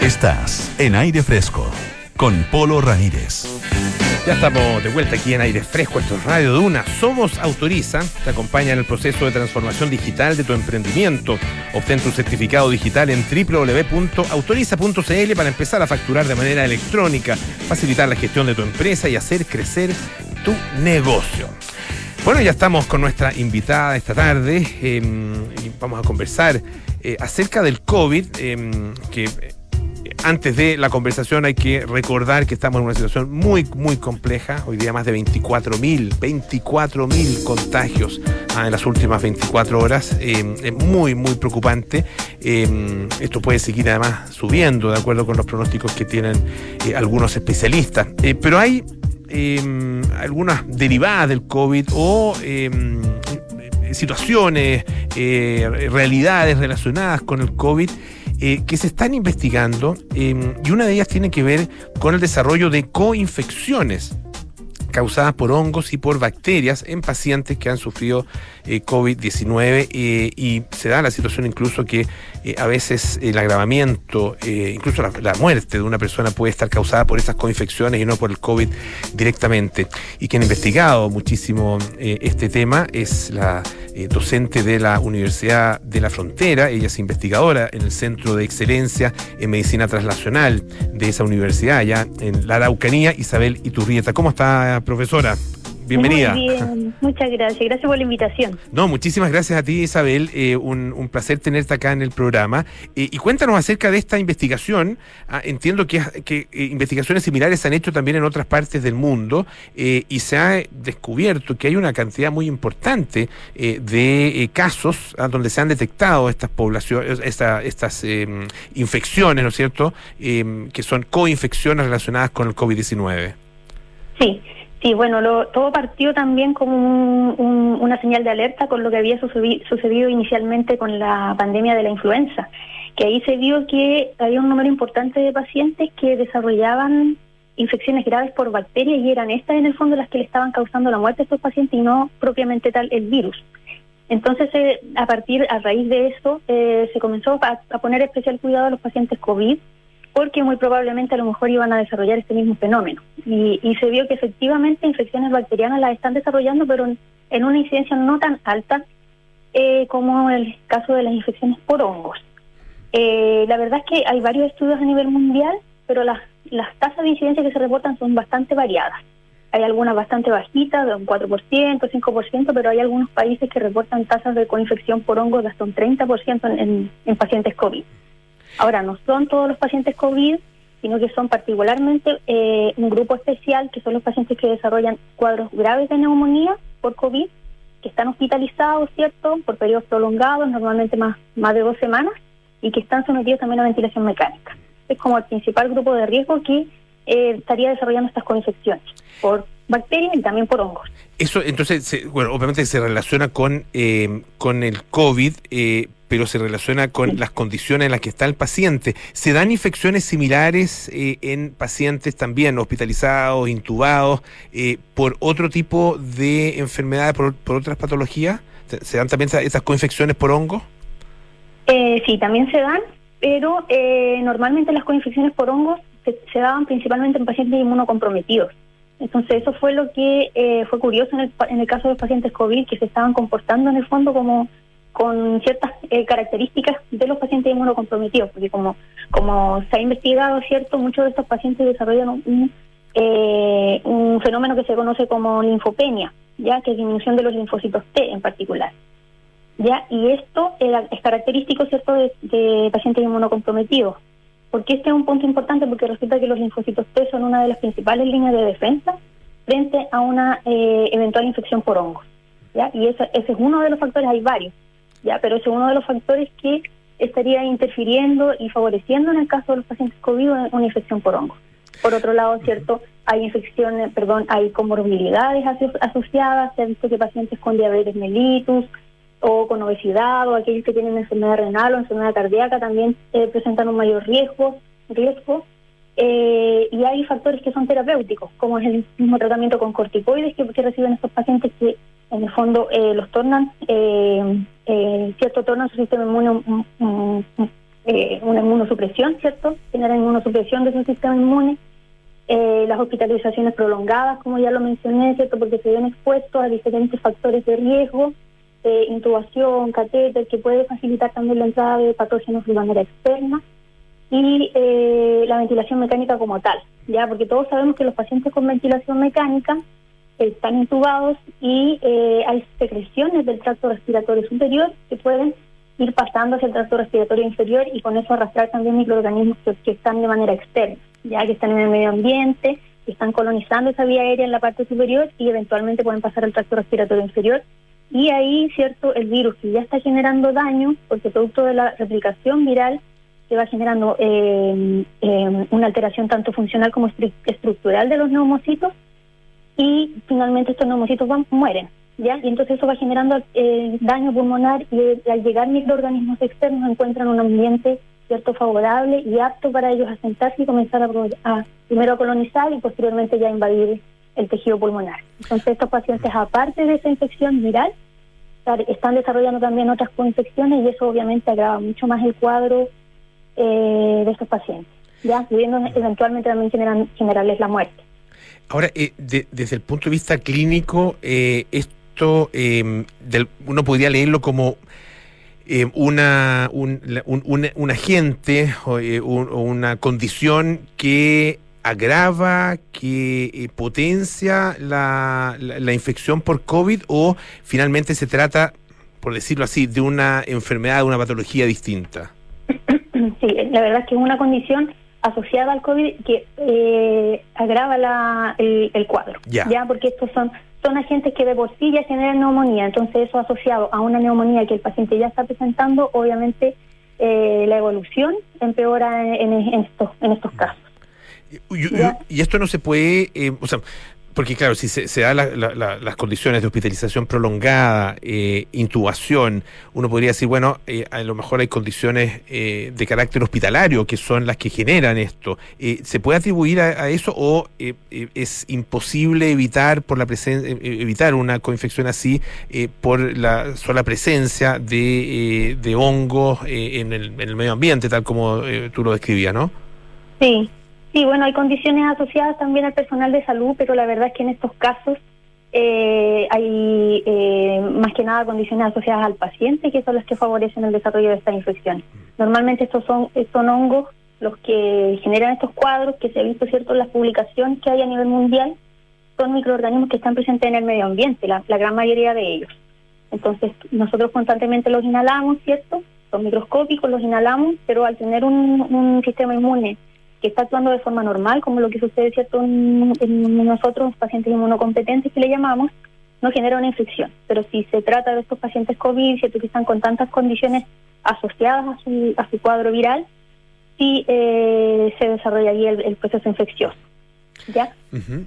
Estás en aire fresco con Polo Ramírez. Ya estamos de vuelta aquí en Aire Fresco, esto es Radio Duna. Somos Autoriza, te acompaña en el proceso de transformación digital de tu emprendimiento. Obtén tu certificado digital en www.autoriza.cl para empezar a facturar de manera electrónica, facilitar la gestión de tu empresa y hacer crecer tu negocio. Bueno, ya estamos con nuestra invitada esta tarde eh, y vamos a conversar eh, acerca del COVID, eh, que eh, antes de la conversación hay que recordar que estamos en una situación muy, muy compleja. Hoy día más de 24 mil, 24 mil contagios ah, en las últimas 24 horas. Eh, es muy, muy preocupante. Esto puede seguir además subiendo, de acuerdo con los pronósticos que tienen eh, algunos especialistas. Pero hay eh, algunas derivadas del COVID o eh, situaciones, eh, realidades relacionadas con el COVID eh, que se están investigando eh, y una de ellas tiene que ver con el desarrollo de coinfecciones causadas por hongos y por bacterias en pacientes que han sufrido eh, COVID-19 eh, y se da la situación incluso que eh, a veces el agravamiento, incluso la, muerte de una persona puede estar causada por esas coinfecciones y no por el COVID directamente. Y quien ha investigado muchísimo este tema es la docente de la Universidad de la Frontera, ella es investigadora en el Centro de Excelencia en Medicina Translacional de esa universidad, allá en la Araucanía, Isabel Iturrieta. ¿Cómo está, profesora? Bienvenida. Muy bien, muchas gracias. Gracias por la invitación. No, muchísimas gracias a ti, Isabel. Eh, un, un, placer tenerte acá en el programa. Eh, y cuéntanos acerca de esta investigación. Ah, entiendo que, que eh, investigaciones similares se han hecho también en otras partes del mundo y se ha descubierto que hay una cantidad muy importante de casos ah, donde se han detectado estas poblaciones, esta, estas em, infecciones, ¿no es cierto?, em, que son coinfecciones relacionadas con el COVID-19. Sí. Sí, bueno, lo, todo partió también como un, un, una señal de alerta con lo que había sucedido, sucedido inicialmente con la pandemia de la influenza, que ahí se vio que había un número importante de pacientes que desarrollaban infecciones graves por bacterias y eran estas en el fondo las que le estaban causando la muerte a estos pacientes y no propiamente tal el virus. Entonces, eh, a partir, a raíz de eso, eh, se comenzó a, a poner especial cuidado a los pacientes COVID porque muy probablemente a lo mejor iban a desarrollar este mismo fenómeno. Y, y se vio que efectivamente infecciones bacterianas las están desarrollando, pero en, una incidencia no tan alta eh, como el caso de las infecciones por hongos. Eh, la verdad es que hay varios estudios a nivel mundial, pero las, tasas de incidencia que se reportan son bastante variadas. Hay algunas bastante bajitas, de un 4%, 5%, pero hay algunos países que reportan tasas de coinfección por hongos hasta un 30% en, en, en pacientes COVID. Ahora, no son todos los pacientes COVID, sino que son particularmente eh, un grupo especial, que son los pacientes que desarrollan cuadros graves de neumonía por COVID, que están hospitalizados, ¿cierto?, por periodos prolongados, normalmente más, más de dos semanas, y que están sometidos también a ventilación mecánica. Es como el principal grupo de riesgo que eh, estaría desarrollando estas coinfecciones por bacterias y también por hongos. Eso, entonces, se- bueno, obviamente se relaciona con, eh, con el COVID, eh, pero se relaciona con las condiciones en las que está el paciente. ¿Se dan infecciones similares eh, en pacientes también hospitalizados, intubados, eh, por otro tipo de enfermedades, por, otras patologías? ¿Se, dan también esas- coinfecciones por hongos? Eh, sí, también se dan, pero eh, normalmente las coinfecciones por hongos se, se daban principalmente en pacientes inmunocomprometidos. Entonces eso fue lo que eh, fue curioso en el, en el caso de los pacientes COVID, que se estaban comportando en el fondo como con ciertas eh, características de los pacientes inmunocomprometidos, porque como, como se ha investigado, ¿cierto? Muchos de estos pacientes desarrollan un, eh, un fenómeno que se conoce como linfopenia, ya que es disminución de los linfocitos T en particular. ¿ya? Y esto es característico, ¿cierto?, de, pacientes inmunocomprometidos. Porque este es un punto importante porque resulta que los linfocitos T son una de las principales líneas de defensa frente a una eh, eventual infección por hongos, ¿ya? Y ese, ese es uno de los factores, hay varios, ¿ya? Pero ese es uno de los factores que estaría interfiriendo y favoreciendo en el caso de los pacientes COVID una una infección por hongos. Por otro lado, cierto, hay infecciones, perdón, hay comorbilidades aso- asociadas, se ha visto que pacientes con diabetes mellitus o con obesidad o aquellos que tienen enfermedad renal o enfermedad cardíaca también eh, presentan un mayor riesgo, riesgo. Eh, y hay factores que son terapéuticos, como es el mismo tratamiento con corticoides que, que reciben estos pacientes que en el fondo eh, los tornan, eh, eh, cierto, tornan su sistema inmune un- un- un- eh, una inmunosupresión, ¿cierto? Generan inmunosupresión de su sistema inmune. Las hospitalizaciones prolongadas, como ya lo mencioné, ¿cierto? Porque se ven expuestos a diferentes factores de riesgo, intubación, catéter, que puede facilitar también la entrada de patógenos de manera externa y la ventilación mecánica como tal, ya porque todos sabemos que los pacientes con ventilación mecánica están intubados y eh, hay secreciones del tracto respiratorio superior que pueden ir pasando hacia el tracto respiratorio inferior y con eso arrastrar también microorganismos que, están de manera externa, ya que están en el medio ambiente, que están colonizando esa vía aérea en la parte superior y eventualmente pueden pasar al tracto respiratorio inferior. Y ahí, cierto, el virus que ya está generando daño, porque producto de la replicación viral se va generando eh, eh, una alteración tanto funcional como estru- estructural de los neumocitos y finalmente estos neumocitos van, mueren, ¿ya? Y entonces eso va generando eh, daño pulmonar y eh, al llegar microorganismos externos encuentran un ambiente cierto favorable y apto para ellos asentarse y comenzar a, a- primero a colonizar y posteriormente ya invadir el tejido pulmonar. Entonces estos pacientes, aparte de esa infección viral, están desarrollando también otras coinfecciones y eso obviamente agrava mucho más el cuadro eh, de estos pacientes, ya pudiendo eventualmente también generan- generarles la muerte. Ahora, eh, de- desde el punto de vista clínico, eh, esto eh, del- uno podría leerlo como eh, una, un, un, agente o, eh, o una condición que agrava, que eh, potencia la, la, la infección por COVID o finalmente se trata, por decirlo así, de una enfermedad, de una patología distinta. Sí, la verdad es que es una condición asociada al COVID que eh, agrava la, el, el cuadro. Ya. porque estos son son agentes que de por sí ya generan neumonía, entonces eso asociado a una neumonía que el paciente ya está presentando, obviamente eh, la evolución empeora en, en estos en estos casos. Y, y- y esto no se puede, eh, o sea, Porque claro, si se, se dan la- la- la- las condiciones de hospitalización prolongada, eh, intubación, uno podría decir, bueno, eh, a lo mejor hay condiciones eh, de carácter hospitalario que son las que generan esto. Eh, ¿Se puede atribuir a, eso o eh, eh, es imposible evitar por la presen- evitar una coinfección así por la sola presencia de, de hongos en, el, en el medio ambiente, tal como tú lo describías, ¿no? Sí, sí, bueno, hay condiciones asociadas también al personal de salud, pero la verdad es que en estos casos eh, hay eh, más que nada condiciones asociadas al paciente que son las que favorecen el desarrollo de estas infecciones. Normalmente estos son, son hongos los que generan estos cuadros que se ha visto cierto en las publicaciones que hay a nivel mundial, son microorganismos que están presentes en el medio ambiente, la, gran mayoría de ellos. Entonces, nosotros constantemente los inhalamos, ¿cierto? Son microscópicos, los inhalamos, pero al tener un sistema inmune que está actuando de forma normal, como lo que sucede, ¿cierto? En, en nosotros, pacientes inmunocompetentes que le llamamos, no genera una infección. Pero si se trata de estos pacientes COVID, ¿cierto? Que están con tantas condiciones asociadas a su, a su cuadro viral, sí eh, se desarrolla ahí el, el proceso infeccioso. ¿Ya?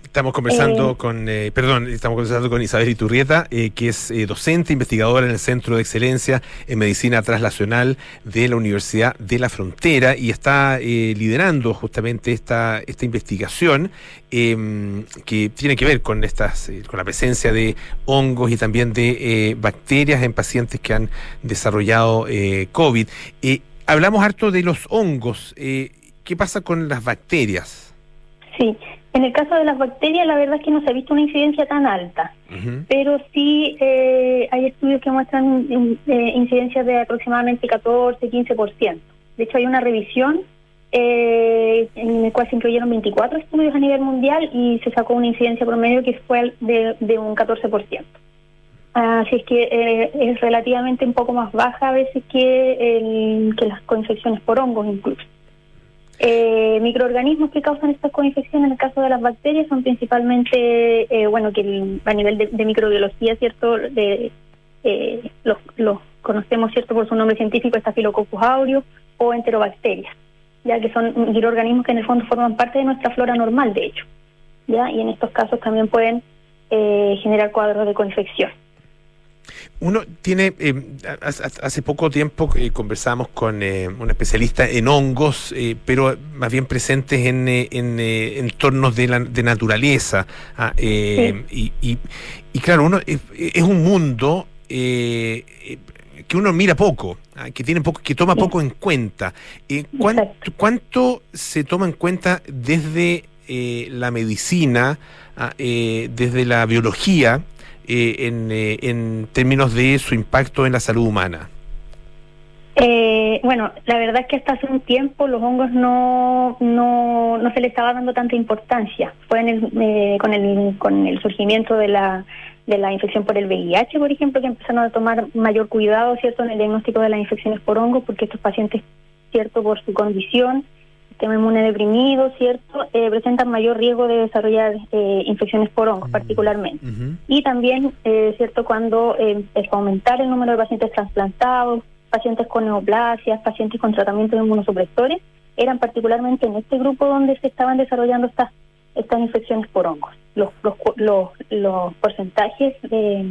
Estamos conversando Eh, con, eh, perdón, estamos conversando con Isabel Iturrieta, eh, que es eh, docente, investigadora en el Centro de Excelencia en Medicina Translacional de la Universidad de la Frontera y está eh, liderando justamente esta, esta investigación eh, que tiene que ver con estas, con la presencia de hongos y también de bacterias en pacientes que han desarrollado eh, COVID. Eh, hablamos harto de los hongos. eh, ¿Qué pasa con las bacterias? Sí, en el caso de las bacterias, la verdad es que no se ha visto una incidencia tan alta. Pero sí eh, hay estudios que muestran eh, incidencias de aproximadamente 14, 15%. De hecho, hay una revisión eh, en el cual se incluyeron 24 estudios a nivel mundial y se sacó una incidencia promedio que fue de, de un 14%. Así es que eh, es relativamente un poco más baja a veces que, el- que las coinfecciones por hongos incluso. Eh, microorganismos que causan estas coinfecciones en el caso de las bacterias son principalmente, eh, bueno, que a nivel de, de microbiología, ¿cierto? De, eh, los, los conocemos, ¿cierto? Por su nombre científico, Staphylococcus aureus o enterobacterias, ya que son microorganismos que en el fondo forman parte de nuestra flora normal, de hecho, ya, y en estos casos también pueden eh, generar cuadros de coinfección. Uno tiene, eh, ha- ha- hace poco tiempo eh, conversamos con eh, un especialista en hongos, eh, pero más bien presentes en, en entornos de, la, de naturaleza. ah, y, y- y claro, uno es, es un mundo que uno mira poco, ah, que tiene poco, que toma poco en cuenta. ¿cuánto, cuánto se toma en cuenta desde eh, la medicina, ah, eh, desde la biología? Eh, en, eh, en términos de su impacto en la salud humana? Eh, bueno, la verdad es que hasta hace un tiempo los hongos no, no, no se le estaba dando tanta importancia. Fue en el, eh, con, el, con el surgimiento de la, de la infección por el VIH, por ejemplo, que empezaron a tomar mayor cuidado, ¿cierto?, en el diagnóstico de las infecciones por hongos, porque estos pacientes, ¿cierto?, por su condición, sistema inmune deprimido, ¿cierto?, eh, presentan mayor riesgo de desarrollar eh, infecciones por hongos, particularmente. Y también, eh, ¿cierto?, cuando eh, aumentar el número de pacientes trasplantados, pacientes con neoplasias, pacientes con tratamientos inmunosupresores, eran particularmente en este grupo donde se estaban desarrollando estas estas infecciones por hongos. Los, los, los, los porcentajes de,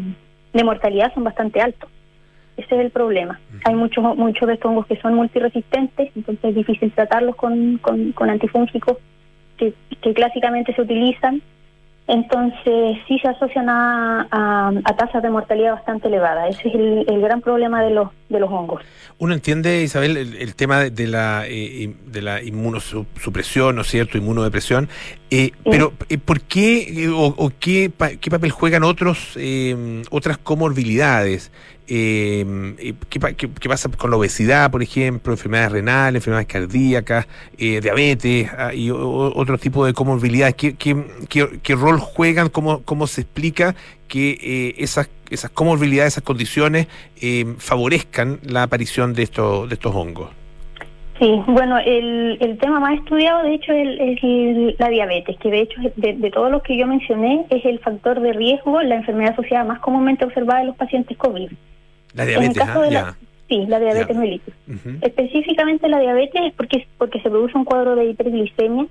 de mortalidad son bastante altos. Ese es el problema. Hay muchos muchos de estos hongos que son multiresistentes, entonces es difícil tratarlos con, con, con antifúngicos que, que clásicamente se utilizan. Entonces sí se asocian a, a, a tasas de mortalidad bastante elevadas. Ese es el, el gran problema de los, de los hongos. Uno entiende, Isabel, el, el tema de, la eh, de la inmunosupresión, ¿no es cierto?, inmunodepresión, eh, pero eh, ¿por qué eh, o, o qué, pa- qué papel juegan otros eh, otras comorbilidades? Eh, eh, ¿qué, qué- qué pasa con la obesidad, por ejemplo, enfermedades renales, enfermedades cardíacas, eh, diabetes ah, y o- otro tipo de comorbilidades? ¿Qué, qué, rol juegan? ¿Cómo, cómo se explica que eh, esas, esas comorbilidades, esas condiciones eh, favorezcan la aparición de, estos de estos hongos? Sí, bueno, el, el tema más estudiado de hecho es, el- es el- la diabetes, que de hecho de, de todos los que yo mencioné es el factor de riesgo, la enfermedad asociada más comúnmente observada en los pacientes COVID. La En el diabetes, caso ah, de la-. Sí, la diabetes mellitus. Ujú. Específicamente la diabetes es porque, porque se produce un cuadro de hiperglicemia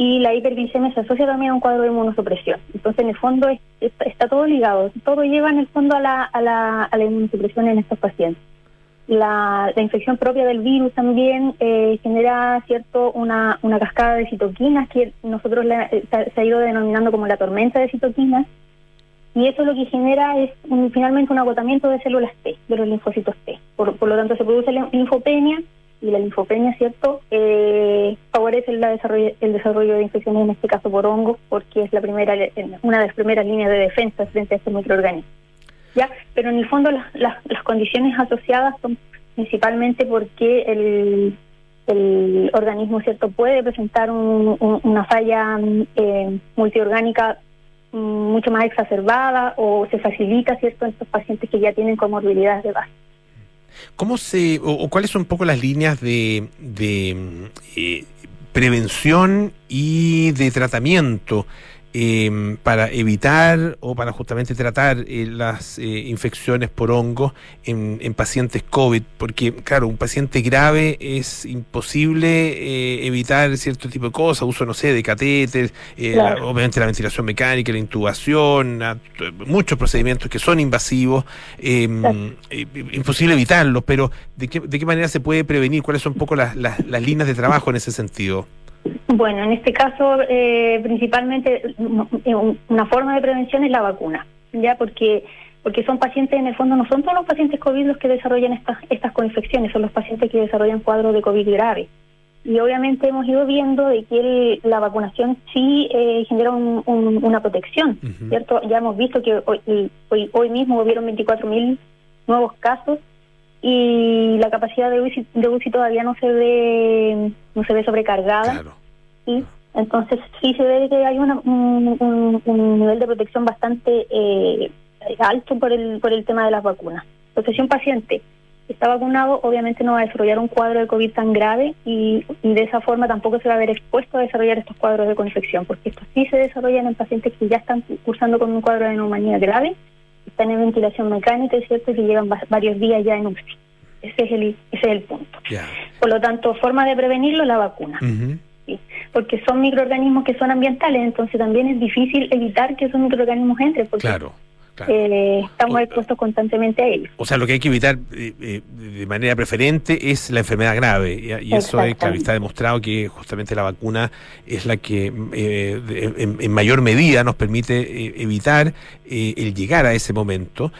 y la hiperglicemia se asocia también a un cuadro de inmunosupresión. Entonces, en el fondo es- está, todo ligado, todo lleva en el fondo a la, a la, a la inmunosupresión en estos pacientes. La, la infección propia del virus también eh, genera cierto una, una cascada de citoquinas que nosotros la- eh, se, ha ido denominando como la tormenta de citoquinas y eso lo que genera es un- finalmente un agotamiento de células T, de los linfocitos T. Por, por lo tanto, se produce linfopenia y la linfopenia, ¿cierto?, eh, favorece la desarrollo- el desarrollo de infecciones, en este caso por hongos, porque es la primera una de las primeras líneas de defensa frente a este microorganismo. ¿Ya? Pero en el fondo las, las, las condiciones asociadas son principalmente porque el, el organismo, ¿cierto?, puede presentar un- un- una falla eh, multiorgánica mm, mucho más exacerbada o se facilita, ¿cierto?, en estos pacientes que ya tienen comorbilidades de base. ¿Cómo se, o, cuáles son un poco las líneas de, de eh, prevención y de tratamiento eh, para evitar o para justamente tratar eh, las eh, infecciones por hongos en, en pacientes COVID? Porque, claro, un paciente grave es imposible eh, evitar cierto tipo de cosas, uso, no sé, de catéter, eh, Claro. la- obviamente la ventilación mecánica, la intubación, a- muchos procedimientos que son invasivos, eh, eh, imposible evitarlos, pero ¿de qué, ¿de qué manera se puede prevenir? ¿Cuáles son un poco las, las, las líneas de trabajo en ese sentido? Bueno, en este caso, eh, principalmente un- una forma de prevención es la vacuna, ya porque porque son pacientes, en el fondo, no son todos los pacientes COVID los que desarrollan estas estas coinfecciones, son los pacientes que desarrollan cuadros de COVID grave. Y obviamente hemos ido viendo de que el- la vacunación sí eh, genera un- un- una protección, ¿cierto? Ya hemos visto que hoy, hoy, hoy mismo hubieron 24.000 nuevos casos y la capacidad de UCI, de UCI todavía no se ve no se ve sobrecargada. ¿sí? Entonces sí se ve que hay una- un, un- un nivel de protección bastante eh, alto por el, por el tema de las vacunas. Entonces si un paciente está vacunado, obviamente no va a desarrollar un cuadro de COVID tan grave y, y de esa forma tampoco se va a ver expuesto a desarrollar estos cuadros de coinfección, porque estos sí se desarrollan en pacientes que ya están cursando con un cuadro de neumonía grave, están en ventilación mecánica, es cierto, y que llevan va- varios días ya en UCI. Ese es el, ese es el punto. Por lo tanto, forma de prevenirlo, la vacuna. ¿sí? Porque son microorganismos que son ambientales, entonces también es difícil evitar que esos microorganismos entren, porque Claro. Eh, estamos expuestos constantemente a ellos. O sea, lo que hay que evitar eh, eh, de manera preferente es la enfermedad grave. Y, y eso es, claro, está demostrado que justamente la vacuna es la que eh, en, en mayor medida nos permite evitar el llegar a ese momento.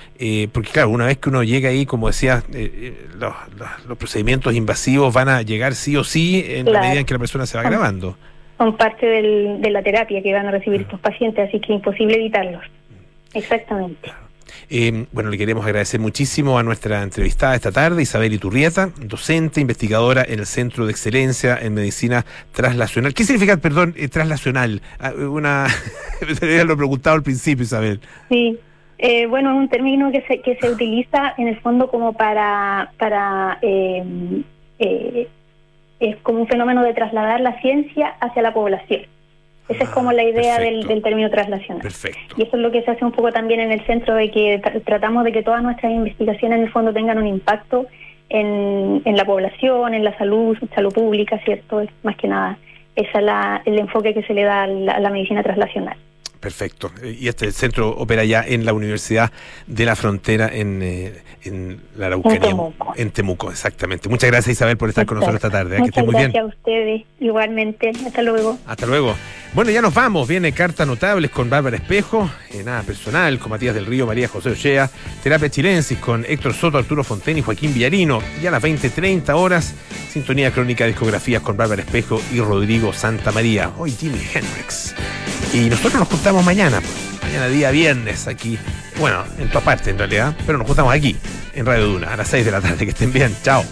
porque, claro, una vez que uno llega ahí, como decía, eh, los, los- los procedimientos invasivos van a llegar sí o sí en la medida en que la persona se va agravando. Son parte del- de la terapia que van a recibir estos pacientes, así que imposible evitarlos. Exactamente. Eh, bueno, le queremos agradecer muchísimo a nuestra entrevistada esta tarde, Isabel Iturrieta, docente, investigadora en el Centro de Excelencia en Medicina Translacional. ¿Qué significa, perdón, eh, translacional? Ah, Una, lo preguntado al principio, Isabel. Sí, eh, bueno, es un término que se, que se utiliza en el fondo como para, para eh, eh, es como un fenómeno de trasladar la ciencia hacia la población. Esa es como la idea del, del término traslacional. Perfecto. Y eso es lo que se hace un poco también en el centro, de que tra- tratamos de que todas nuestras investigaciones en el fondo tengan un impacto en, en la población, en la salud, salud pública, ¿cierto? Es más que nada ese es la, el enfoque que se le da a la, a la medicina traslacional. Perfecto. Y este centro opera ya en la Universidad de la Frontera en, eh, en la Araucanía. En Temuco. En Temuco, exactamente. Muchas gracias, Isabel, por estar con nosotros esta tarde. ¿eh? Que Muchas bien. gracias a ustedes, igualmente. Hasta luego. Hasta luego. Bueno, ya nos vamos. Viene Cartas Notables con Bárbara Espejo, eh, nada personal, con Matías del Río, María José Ochea, Terapia Chilensis con Héctor Soto, Arturo Fonten y Joaquín Villarino. Y a las 20.30 horas, Sintonía Crónica Discografías con Bárbara Espejo y Rodrigo Santa María. Hoy Jimi Hendrix. Y nosotros nos juntamos mañana, mañana día viernes aquí. Bueno, en todas partes en realidad, pero nos juntamos aquí, en Radio Duna, a las 6 de la tarde. Que estén bien. Chao.